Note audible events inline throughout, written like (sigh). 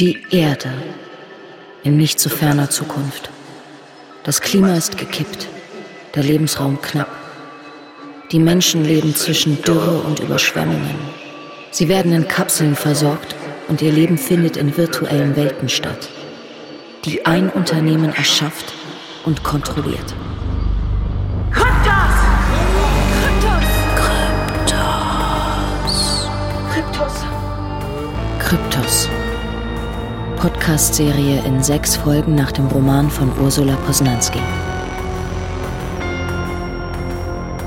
Die Erde in nicht zu ferner Zukunft. Das Klima ist gekippt, der Lebensraum knapp. Die Menschen leben zwischen Dürre und Überschwemmungen. Sie werden in Kapseln versorgt und ihr Leben findet in virtuellen Welten statt, die ein Unternehmen erschafft und kontrolliert. Kryptos! Kryptos! Kryptos. Podcast-Serie in sechs Folgen nach dem Roman von Ursula Posnanski.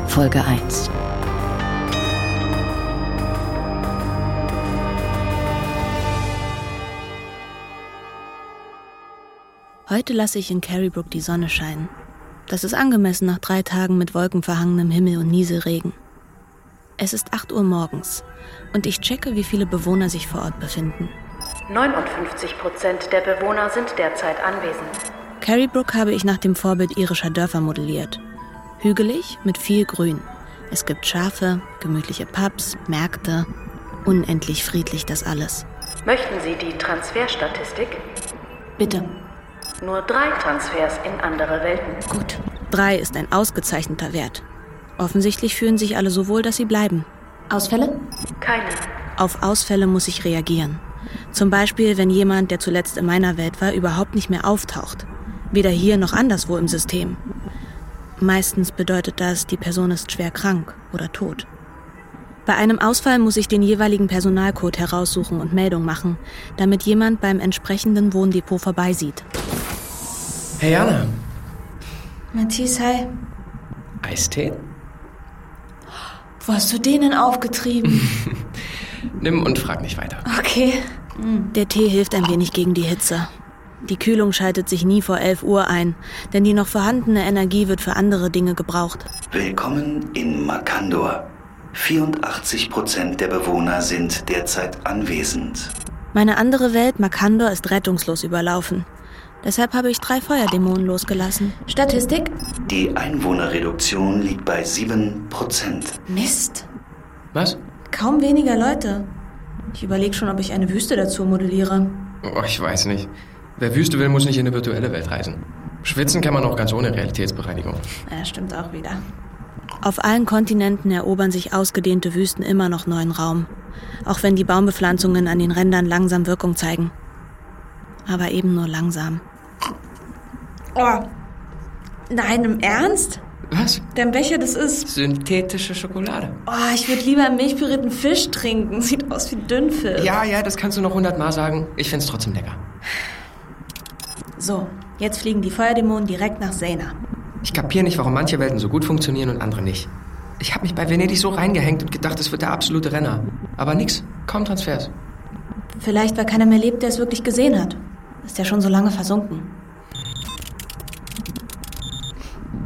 Folge 1. Heute lasse ich in Carrybrook die Sonne scheinen. Das ist angemessen nach drei Tagen mit wolkenverhangenem Himmel und Nieselregen. Es ist 8 Uhr morgens und ich checke, wie viele Bewohner sich vor Ort befinden. 59 Prozent der Bewohner sind derzeit anwesend. Carrybrook habe ich nach dem Vorbild irischer Dörfer modelliert. Hügelig mit viel Grün. Es gibt Schafe, gemütliche Pubs, Märkte. Unendlich friedlich das alles. Möchten Sie die Transferstatistik? Bitte. Nur drei Transfers in andere Welten. Gut. Drei ist ein ausgezeichneter Wert. Offensichtlich fühlen sich alle so wohl, dass sie bleiben. Ausfälle? Keine. Auf Ausfälle muss ich reagieren. Zum Beispiel, wenn jemand, der zuletzt in meiner Welt war, überhaupt nicht mehr auftaucht. Weder hier noch anderswo im System. Meistens bedeutet das, die Person ist schwer krank oder tot. Bei einem Ausfall muss ich den jeweiligen Personalcode heraussuchen und Meldung machen, damit jemand beim entsprechenden Wohndepot vorbeisieht. Hey Jana, Matthias, hi. Eistee? Wo hast du den denn aufgetrieben? (laughs) Nimm und frag nicht weiter. Okay. Der Tee hilft ein wenig gegen die Hitze. Die Kühlung schaltet sich nie vor 11 Uhr ein, denn die noch vorhandene Energie wird für andere Dinge gebraucht. Willkommen in Makandor. 84 Prozent der Bewohner sind derzeit anwesend. Meine andere Welt, Makandor, ist rettungslos überlaufen. Deshalb habe ich drei Feuerdämonen losgelassen. Statistik? Die Einwohnerreduktion liegt bei 7 Prozent. Mist. Was? Kaum weniger Leute. Ich überlege schon, ob ich eine Wüste dazu modelliere. Oh, ich weiß nicht. Wer Wüste will, muss nicht in eine virtuelle Welt reisen. Schwitzen kann man auch ganz ohne Realitätsbereinigung. Ja, stimmt auch wieder. Auf allen Kontinenten erobern sich ausgedehnte Wüsten immer noch neuen Raum, auch wenn die Baumbepflanzungen an den Rändern langsam Wirkung zeigen. Aber eben nur langsam. Oh. Nein, im Ernst? Was? Dein Becher, das ist. Synthetische Schokolade. Oh, ich würde lieber einen milchpürierten Fisch trinken. (laughs) Sieht aus wie Dünnpfiff. Ja, ja, das kannst du noch hundertmal sagen. Ich find's trotzdem lecker. So, jetzt fliegen die Feuerdämonen direkt nach Sena. Ich kapier nicht, warum manche Welten so gut funktionieren und andere nicht. Ich habe mich bei Venedig so reingehängt und gedacht, es wird der absolute Renner. Aber nix, kaum Transfers. Vielleicht, weil keiner mehr lebt, der es wirklich gesehen hat. Ist ja schon so lange versunken.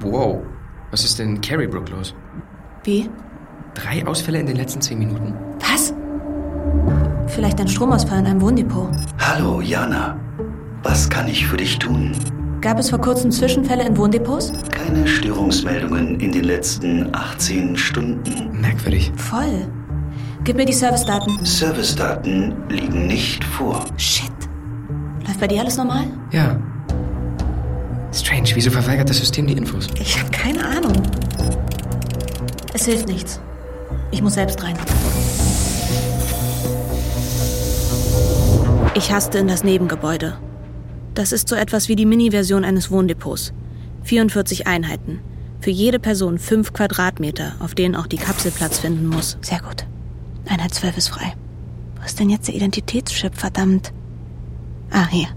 Wow, was ist denn in Carrybrook los? Wie? Drei Ausfälle in den letzten zehn Minuten? Was? Vielleicht ein Stromausfall in einem Wohndepot. Hallo, Jana. Was kann ich für dich tun? Gab es vor kurzem Zwischenfälle in Wohndepots? Keine Störungsmeldungen in den letzten 18 Stunden. Merkwürdig. Voll. Gib mir die Servicedaten. Servicedaten liegen nicht vor. Shit. Läuft bei dir alles normal? Ja. Strange, wieso verweigert das System die Infos? Ich habe keine Ahnung. Es hilft nichts. Ich muss selbst rein. Ich haste in das Nebengebäude. Das ist so etwas wie die Mini-Version eines Wohndepots. 44 Einheiten. Für jede Person 5 Quadratmeter, auf denen auch die Kapsel Platz finden muss. Sehr gut. Einheit 12 ist frei. Wo ist denn jetzt der Identitätschip, verdammt? Ah, hier.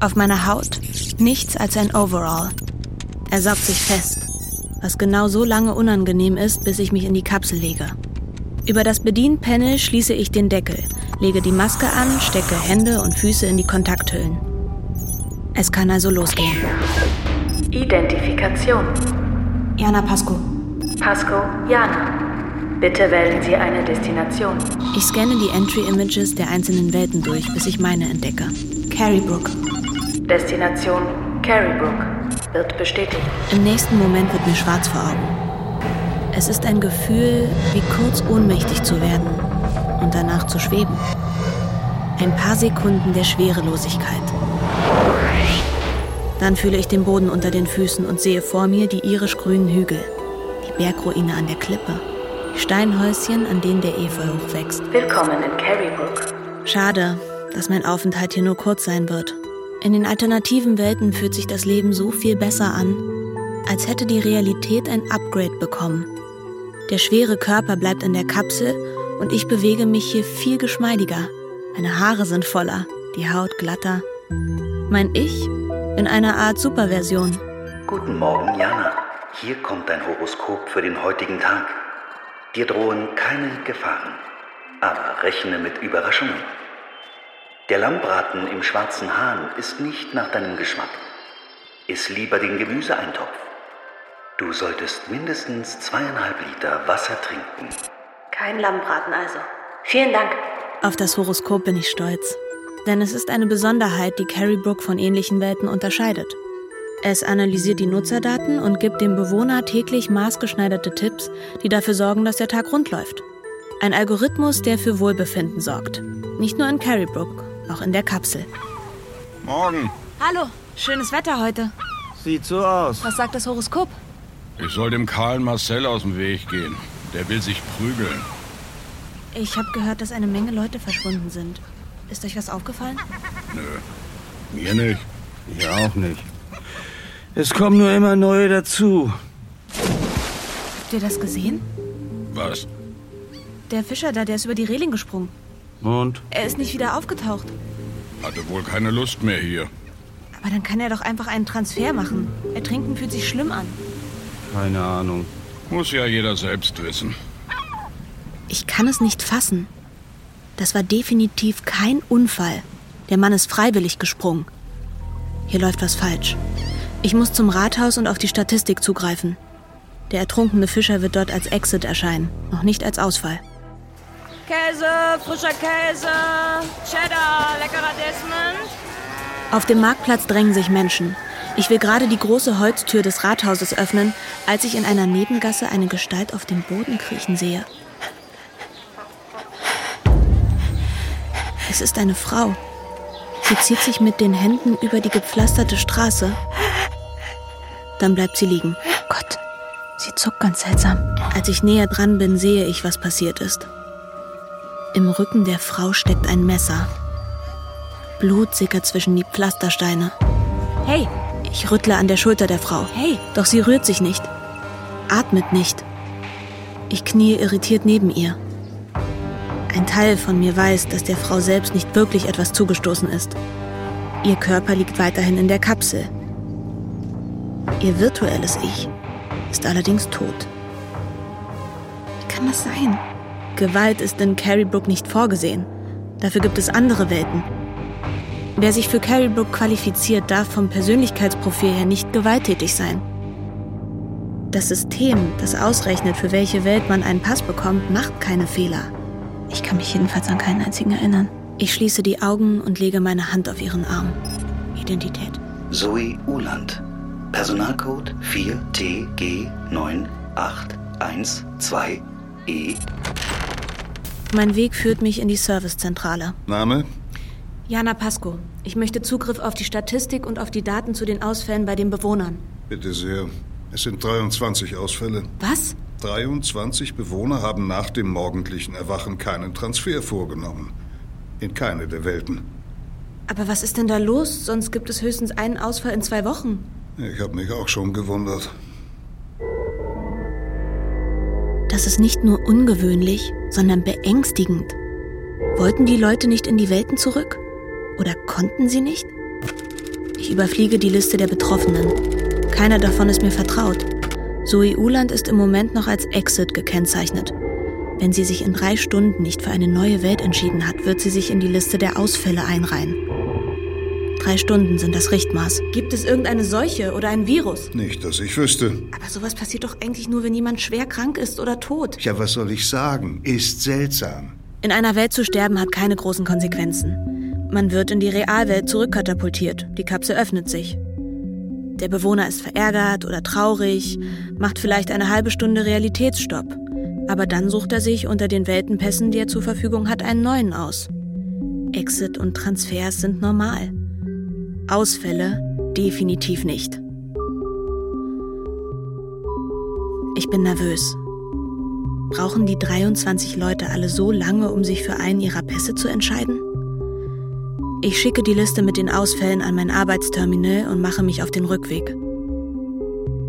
Auf meiner Haut nichts als ein Overall. Er saugt sich fest, was genau so lange unangenehm ist, bis ich mich in die Kapsel lege. Über das Bedienpanel schließe ich den Deckel, lege die Maske an, stecke Hände und Füße in die Kontakthüllen. Es kann also losgehen. Identifikation. Jana Pasco. Pasco, Jana. Bitte wählen Sie eine Destination. Ich scanne die Entry-Images der einzelnen Welten durch, bis ich meine entdecke. Carrybrook. Destination Carrybrook. Wird bestätigt. Im nächsten Moment wird mir schwarz vor Augen. Es ist ein Gefühl, wie kurz ohnmächtig zu werden und danach zu schweben. Ein paar Sekunden der Schwerelosigkeit. Dann fühle ich den Boden unter den Füßen und sehe vor mir die irisch-grünen Hügel, die Bergruine an der Klippe, die Steinhäuschen, an denen der Efeu hochwächst. Willkommen in Carrybrook. Schade, dass mein Aufenthalt hier nur kurz sein wird. In den alternativen Welten fühlt sich das Leben so viel besser an, als hätte die Realität ein Upgrade bekommen. Der schwere Körper bleibt in der Kapsel und ich bewege mich hier viel geschmeidiger. Meine Haare sind voller, die Haut glatter. Mein Ich in einer Art Superversion. Guten Morgen, Jana. Hier kommt dein Horoskop für den heutigen Tag. Dir drohen keine Gefahren, aber rechne mit Überraschungen. Der Lammbraten im schwarzen Hahn ist nicht nach deinem Geschmack. Iss lieber den Gemüseeintopf. Du solltest mindestens zweieinhalb Liter Wasser trinken. Kein Lammbraten also. Vielen Dank. Auf das Horoskop bin ich stolz. Denn es ist eine Besonderheit, die Carrie Brook von ähnlichen Welten unterscheidet. Es analysiert die Nutzerdaten und gibt dem Bewohner täglich maßgeschneiderte Tipps, die dafür sorgen, dass der Tag rund läuft. Ein Algorithmus, der für Wohlbefinden sorgt. Nicht nur in Carrie Brook, auch in der Kapsel. Morgen. Hallo, schönes Wetter heute. Sieht so aus. Was sagt das Horoskop? Ich soll dem Karl Marcel aus dem Weg gehen. Der will sich prügeln. Ich habe gehört, dass eine Menge Leute verschwunden sind. Ist euch was aufgefallen? Nö. Mir nicht. Ich auch nicht. Es kommen nur immer neue dazu. Habt ihr das gesehen? Was? Der Fischer da, der ist über die Reling gesprungen. Und? Er ist nicht wieder aufgetaucht. Hatte wohl keine Lust mehr hier. Aber dann kann er doch einfach einen Transfer machen. Ertrinken fühlt sich schlimm an. Keine Ahnung. Muss ja jeder selbst wissen. Ich kann es nicht fassen. Das war definitiv kein Unfall. Der Mann ist freiwillig gesprungen. Hier läuft was falsch. Ich muss zum Rathaus und auf die Statistik zugreifen. Der ertrunkene Fischer wird dort als Exit erscheinen, noch nicht als Ausfall. Käse, frischer Käse, Cheddar, leckerer Desmond. Auf dem Marktplatz drängen sich Menschen. Ich will gerade die große Holztür des Rathauses öffnen, als ich in einer Nebengasse eine Gestalt auf dem Boden kriechen sehe. Es ist eine Frau. Sie zieht sich mit den Händen über die gepflasterte Straße. Dann bleibt sie liegen. Gott, sie zuckt ganz seltsam. Als ich näher dran bin, sehe ich, was passiert ist. Im Rücken der Frau steckt ein Messer. Blut sickert zwischen die Pflastersteine. Hey, Ich rüttle an der Schulter der Frau. hey, Doch sie rührt sich nicht. Atmet nicht. Ich knie irritiert neben ihr. Ein Teil von mir weiß, dass der Frau selbst nicht wirklich etwas zugestoßen ist. Ihr Körper liegt weiterhin in der Kapsel. Ihr virtuelles Ich ist allerdings tot. Wie kann das sein? Gewalt ist in Carrybrook nicht vorgesehen. Dafür gibt es andere Welten. Wer sich für Carrybrook qualifiziert, darf vom Persönlichkeitsprofil her nicht gewalttätig sein. Das System, das ausrechnet, für welche Welt man einen Pass bekommt, macht keine Fehler. Ich kann mich jedenfalls an keinen einzigen erinnern. Ich schließe die Augen und lege meine Hand auf ihren Arm. Identität. Zoe Uland. Personalcode 4TG9812E. Mein Weg führt mich in die Servicezentrale. Name? Jana Pasco. Ich möchte Zugriff auf die Statistik und auf die Daten zu den Ausfällen bei den Bewohnern. Bitte sehr. Es sind 23 Ausfälle. Was? 23 Bewohner haben nach dem morgendlichen Erwachen keinen Transfer vorgenommen. In keine der Welten. Aber was ist denn da los? Sonst gibt es höchstens einen Ausfall in zwei Wochen. Ich habe mich auch schon gewundert. Das ist nicht nur ungewöhnlich, sondern beängstigend. Wollten die Leute nicht in die Welten zurück? Oder konnten sie nicht? Ich überfliege die Liste der Betroffenen. Keiner davon ist mir vertraut. Zoe Uland ist im Moment noch als Exit gekennzeichnet. Wenn sie sich in drei Stunden nicht für eine neue Welt entschieden hat, wird sie sich in die Liste der Ausfälle einreihen. Drei Stunden sind das Richtmaß. Gibt es irgendeine Seuche oder ein Virus? Nicht, dass ich wüsste. Aber sowas passiert doch eigentlich nur, wenn jemand schwer krank ist oder tot. Ja, was soll ich sagen? Ist seltsam. In einer Welt zu sterben hat keine großen Konsequenzen. Man wird in die Realwelt zurückkatapultiert. Die Kapsel öffnet sich. Der Bewohner ist verärgert oder traurig, macht vielleicht eine halbe Stunde Realitätsstopp. Aber dann sucht er sich unter den Weltenpässen, die er zur Verfügung hat, einen neuen aus. Exit und Transfers sind normal. Ausfälle definitiv nicht. Ich bin nervös. Brauchen die 23 Leute alle so lange, um sich für einen ihrer Pässe zu entscheiden? Ich schicke die Liste mit den Ausfällen an mein Arbeitsterminal und mache mich auf den Rückweg.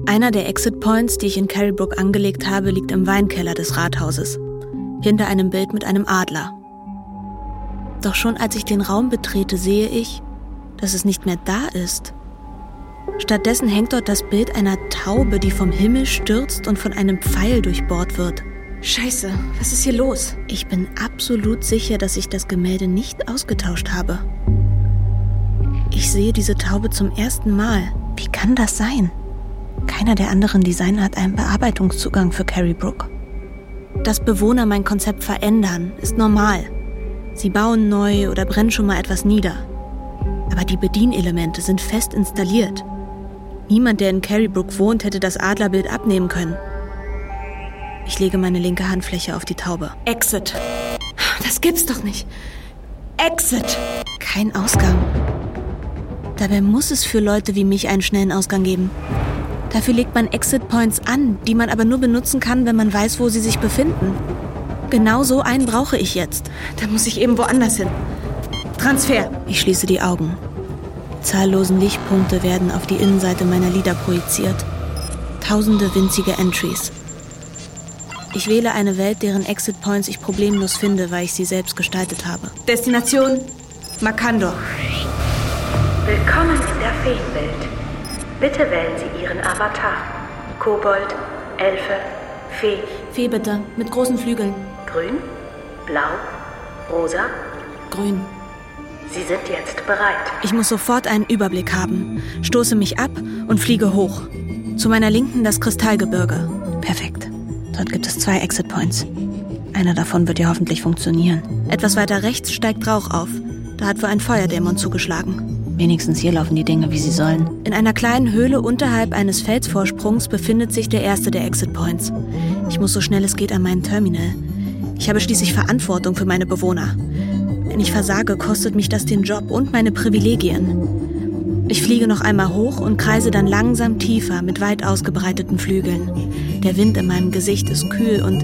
Einer der Exit Points, die ich in Carrybrook angelegt habe, liegt im Weinkeller des Rathauses, hinter einem Bild mit einem Adler. Doch schon als ich den Raum betrete, sehe ich, dass es nicht mehr da ist. Stattdessen hängt dort das Bild einer Taube, die vom Himmel stürzt und von einem Pfeil durchbohrt wird. Scheiße, was ist hier los? Ich bin absolut sicher, dass ich das Gemälde nicht ausgetauscht habe. Ich sehe diese Taube zum ersten Mal. Wie kann das sein? Keiner der anderen Designer hat einen Bearbeitungszugang für Carrie Brook. Dass Bewohner mein Konzept verändern, ist normal. Sie bauen neu oder brennen schon mal etwas nieder. Aber die Bedienelemente sind fest installiert. Niemand, der in Carrybrook wohnt, hätte das Adlerbild abnehmen können. Ich lege meine linke Handfläche auf die Taube. Exit. Das gibt's doch nicht. Exit. Kein Ausgang. Dabei muss es für Leute wie mich einen schnellen Ausgang geben. Dafür legt man Exit Points an, die man aber nur benutzen kann, wenn man weiß, wo sie sich befinden. Genau so einen brauche ich jetzt. Da muss ich eben woanders hin. Transfer. Ich schließe die Augen. Zahllosen Lichtpunkte werden auf die Innenseite meiner Lider projiziert. Tausende winzige Entries. Ich wähle eine Welt, deren Exit Points ich problemlos finde, weil ich sie selbst gestaltet habe. Destination Makandor. Willkommen in der Feenwelt. Bitte wählen Sie Ihren Avatar. Kobold, Elfe, Fee. Fee bitte, mit großen Flügeln. Grün, blau, rosa. Grün. Sie sind jetzt bereit. Ich muss sofort einen Überblick haben, stoße mich ab und fliege hoch. Zu meiner Linken das Kristallgebirge. Perfekt. Dort gibt es zwei Exit Points. Einer davon wird ja hoffentlich funktionieren. Etwas weiter rechts steigt Rauch auf. Da hat wohl ein Feuerdämon zugeschlagen. Wenigstens hier laufen die Dinge, wie sie sollen. In einer kleinen Höhle unterhalb eines Felsvorsprungs befindet sich der erste der Exit Points. Ich muss so schnell es geht an meinen Terminal. Ich habe schließlich Verantwortung für meine Bewohner. Wenn ich versage, kostet mich das den Job und meine Privilegien. Ich fliege noch einmal hoch und kreise dann langsam tiefer mit weit ausgebreiteten Flügeln. Der Wind in meinem Gesicht ist kühl und...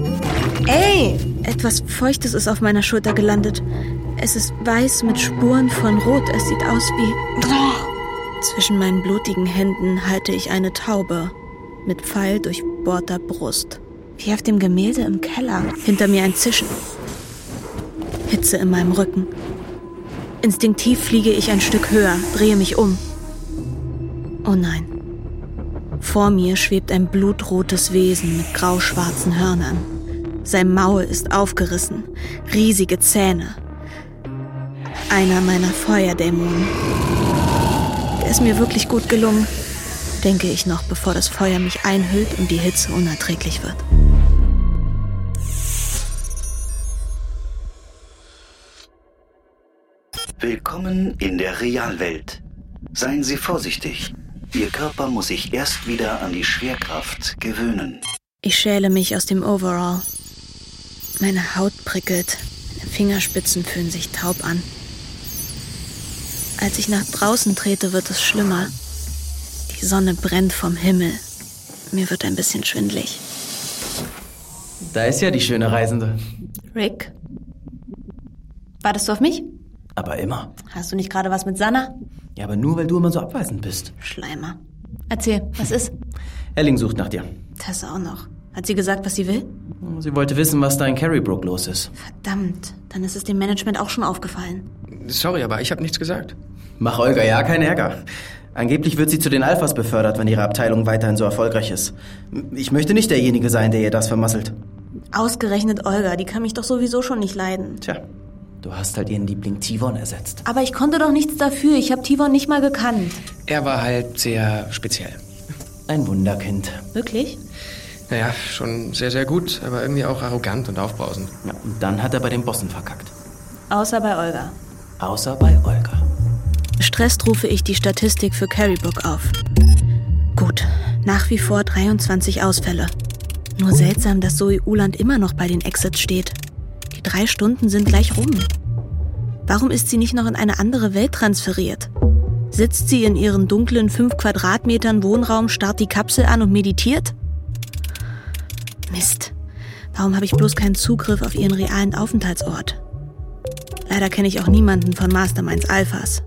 Ey! Etwas Feuchtes ist auf meiner Schulter gelandet. Es ist weiß mit Spuren von Rot. Es sieht aus wie... Zwischen meinen blutigen Händen halte ich eine Taube mit Pfeil durchbohrter Brust. Wie auf dem Gemälde im Keller. Hinter mir ein Zischen. Hitze in meinem Rücken. Instinktiv fliege ich ein Stück höher, drehe mich um. Oh nein. Vor mir schwebt ein blutrotes Wesen mit grauschwarzen Hörnern. Sein Maul ist aufgerissen, riesige Zähne. Einer meiner Feuerdämonen. Der ist mir wirklich gut gelungen, denke ich noch, bevor das Feuer mich einhüllt und die Hitze unerträglich wird. Willkommen in der Realwelt. Seien Sie vorsichtig. Ihr Körper muss sich erst wieder an die Schwerkraft gewöhnen. Ich schäle mich aus dem Overall. Meine Haut prickelt, meine Fingerspitzen fühlen sich taub an. Als ich nach draußen trete, wird es schlimmer. Die Sonne brennt vom Himmel. Mir wird ein bisschen schwindlig. Da ist ja die schöne Reisende. Rick? Wartest du auf mich? Aber immer. Hast du nicht gerade was mit Sanna? Ja, aber nur, weil du immer so abweisend bist. Schleimer. Erzähl, was ist? Elling sucht nach dir. Das auch noch. Hat sie gesagt, was sie will? Sie wollte wissen, was da in Carrybrook los ist. Verdammt, dann ist es dem Management auch schon aufgefallen. Sorry, aber ich habe nichts gesagt. Mach Olga ja keinen Ärger. Angeblich wird sie zu den Alphas befördert, wenn ihre Abteilung weiterhin so erfolgreich ist. Ich möchte nicht derjenige sein, der ihr das vermasselt. Ausgerechnet Olga, die kann mich doch sowieso schon nicht leiden. Tja, du hast halt ihren Liebling Tivon ersetzt. Aber ich konnte doch nichts dafür. Ich habe Tivon nicht mal gekannt. Er war halt sehr speziell. Ein Wunderkind. Wirklich? Naja, schon sehr, sehr gut, aber irgendwie auch arrogant und aufbrausend. Ja, und dann hat er bei den Bossen verkackt. Außer bei Olga. Außer bei Olga. Stresst rufe ich die Statistik für Carrybrook auf. Gut, nach wie vor 23 Ausfälle. Nur seltsam, dass Zoe Uland immer noch bei den Exits steht. Drei Stunden sind gleich rum. Warum ist sie nicht noch in eine andere Welt transferiert? Sitzt sie in ihren dunklen 5 Quadratmetern Wohnraum, starrt die Kapsel an und meditiert? Mist. Warum habe ich bloß keinen Zugriff auf ihren realen Aufenthaltsort? Leider kenne ich auch niemanden von Masterminds Alphas.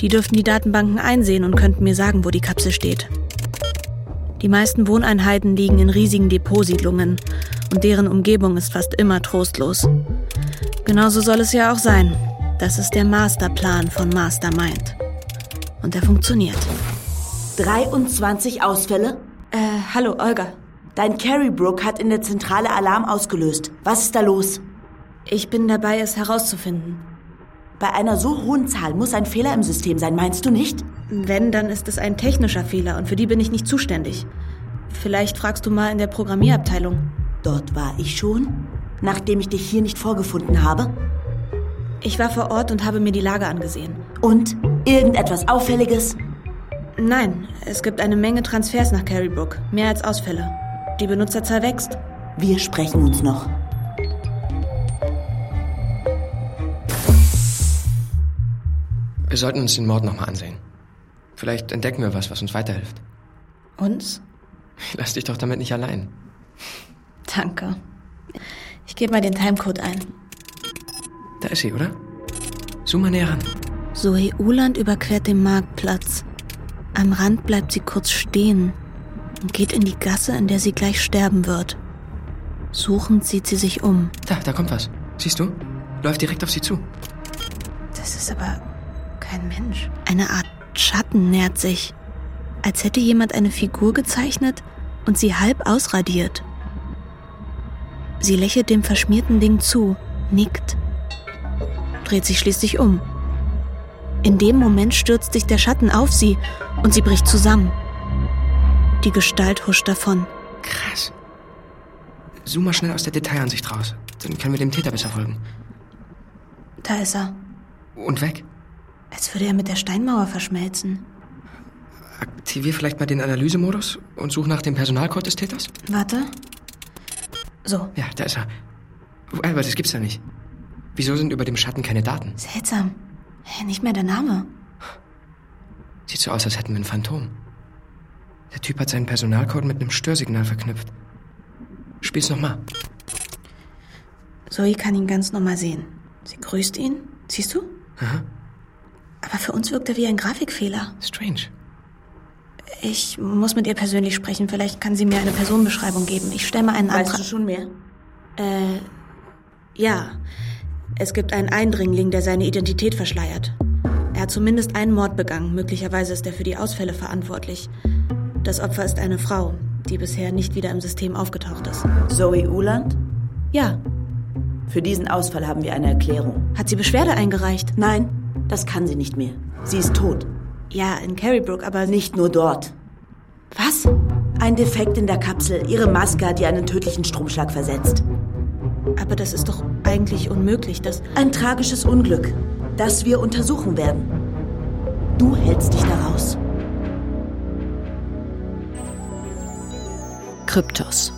Die dürften die Datenbanken einsehen und könnten mir sagen, wo die Kapsel steht. Die meisten Wohneinheiten liegen in riesigen Depotsiedlungen und deren Umgebung ist fast immer trostlos. Genauso soll es ja auch sein. Das ist der Masterplan von Mastermind. Und er funktioniert. 23 Ausfälle? Äh, hallo, Olga. Dein Carrybrook hat in der Zentrale Alarm ausgelöst. Was ist da los? Ich bin dabei, es herauszufinden. Bei einer so hohen Zahl muss ein Fehler im System sein, meinst du nicht? Wenn, dann ist es ein technischer Fehler und für die bin ich nicht zuständig. Vielleicht fragst du mal in der Programmierabteilung. Dort war ich schon, nachdem ich dich hier nicht vorgefunden habe. Ich war vor Ort und habe mir die Lage angesehen. Und? Irgendetwas Auffälliges? Nein, es gibt eine Menge Transfers nach Carrybrook. Mehr als Ausfälle. Die Benutzerzahl wächst. Wir sprechen uns noch. Wir sollten uns den Mord nochmal ansehen. Vielleicht entdecken wir was, was uns weiterhilft. Uns? Lass dich doch damit nicht allein. Danke. Ich gebe mal den Timecode ein. Da ist sie, oder? Zoom mal näher ran. Zoe Uland überquert den Marktplatz. Am Rand bleibt sie kurz stehen und geht in die Gasse, in der sie gleich sterben wird. Suchend sieht sie sich um. Da, da kommt was. Siehst du? Läuft direkt auf sie zu. Das ist aber kein Mensch. Eine Art Schatten nähert sich, als hätte jemand eine Figur gezeichnet und sie halb ausradiert. Sie lächelt dem verschmierten Ding zu, nickt, dreht sich schließlich um. In dem Moment stürzt sich der Schatten auf sie und sie bricht zusammen. Die Gestalt huscht davon. Krass. Zoom mal schnell aus der Detailansicht raus. Dann können wir dem Täter besser folgen. Da ist er. Und weg. Als würde er mit der Steinmauer verschmelzen. Aktivier vielleicht mal den Analysemodus und such nach dem Personalcode des Täters. Warte. So. Ja, da ist er. Aber das gibt's ja nicht. Wieso sind über dem Schatten keine Daten? Seltsam. Hä, Nicht mehr der Name. Sieht so aus, als hätten wir ein Phantom. Der Typ hat seinen Personalcode mit einem Störsignal verknüpft. Spiel's nochmal. Zoe kann ihn ganz normal sehen. Sie grüßt ihn. Siehst du? Aha. Aber für uns wirkt er wie ein Grafikfehler. Strange. Ich muss mit ihr persönlich sprechen. Vielleicht kann sie mir eine Personenbeschreibung geben. Ich stelle mal einen Weißt Antrag. du schon mehr? Äh, ja. Es gibt einen Eindringling, der seine Identität verschleiert. Er hat zumindest einen Mord begangen. Möglicherweise ist er für die Ausfälle verantwortlich. Das Opfer ist eine Frau, die bisher nicht wieder im System aufgetaucht ist. Zoe Uland? Ja. Für diesen Ausfall haben wir eine Erklärung. Hat sie Beschwerde eingereicht? Nein, das kann sie nicht mehr. Sie ist tot. Ja, in Carrybrook, aber Nicht nur dort. Was? Ein Defekt in der Kapsel. Ihre Maske hat ihr einen tödlichen Stromschlag versetzt. Aber das ist doch eigentlich unmöglich, dass. Ein tragisches Unglück, das wir untersuchen werden. Du hältst dich daraus. Kryptos.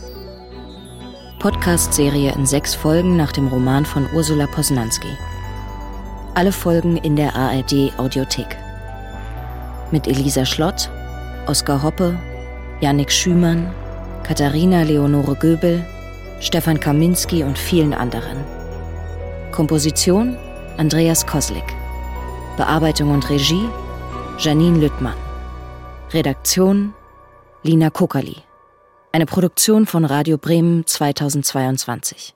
Podcast-Serie in sechs Folgen nach dem Roman von Ursula Posnanski. Alle Folgen in der ARD Audiothek. Mit Elisa Schlott, Oskar Hoppe, Yannick Schümann, Katharina Leonore Göbel, Stefan Kaminski und vielen anderen. Komposition Andreas Koslik. Bearbeitung und Regie Janine Lüttmann. Redaktion Lina Kokali. Eine Produktion von Radio Bremen 2022.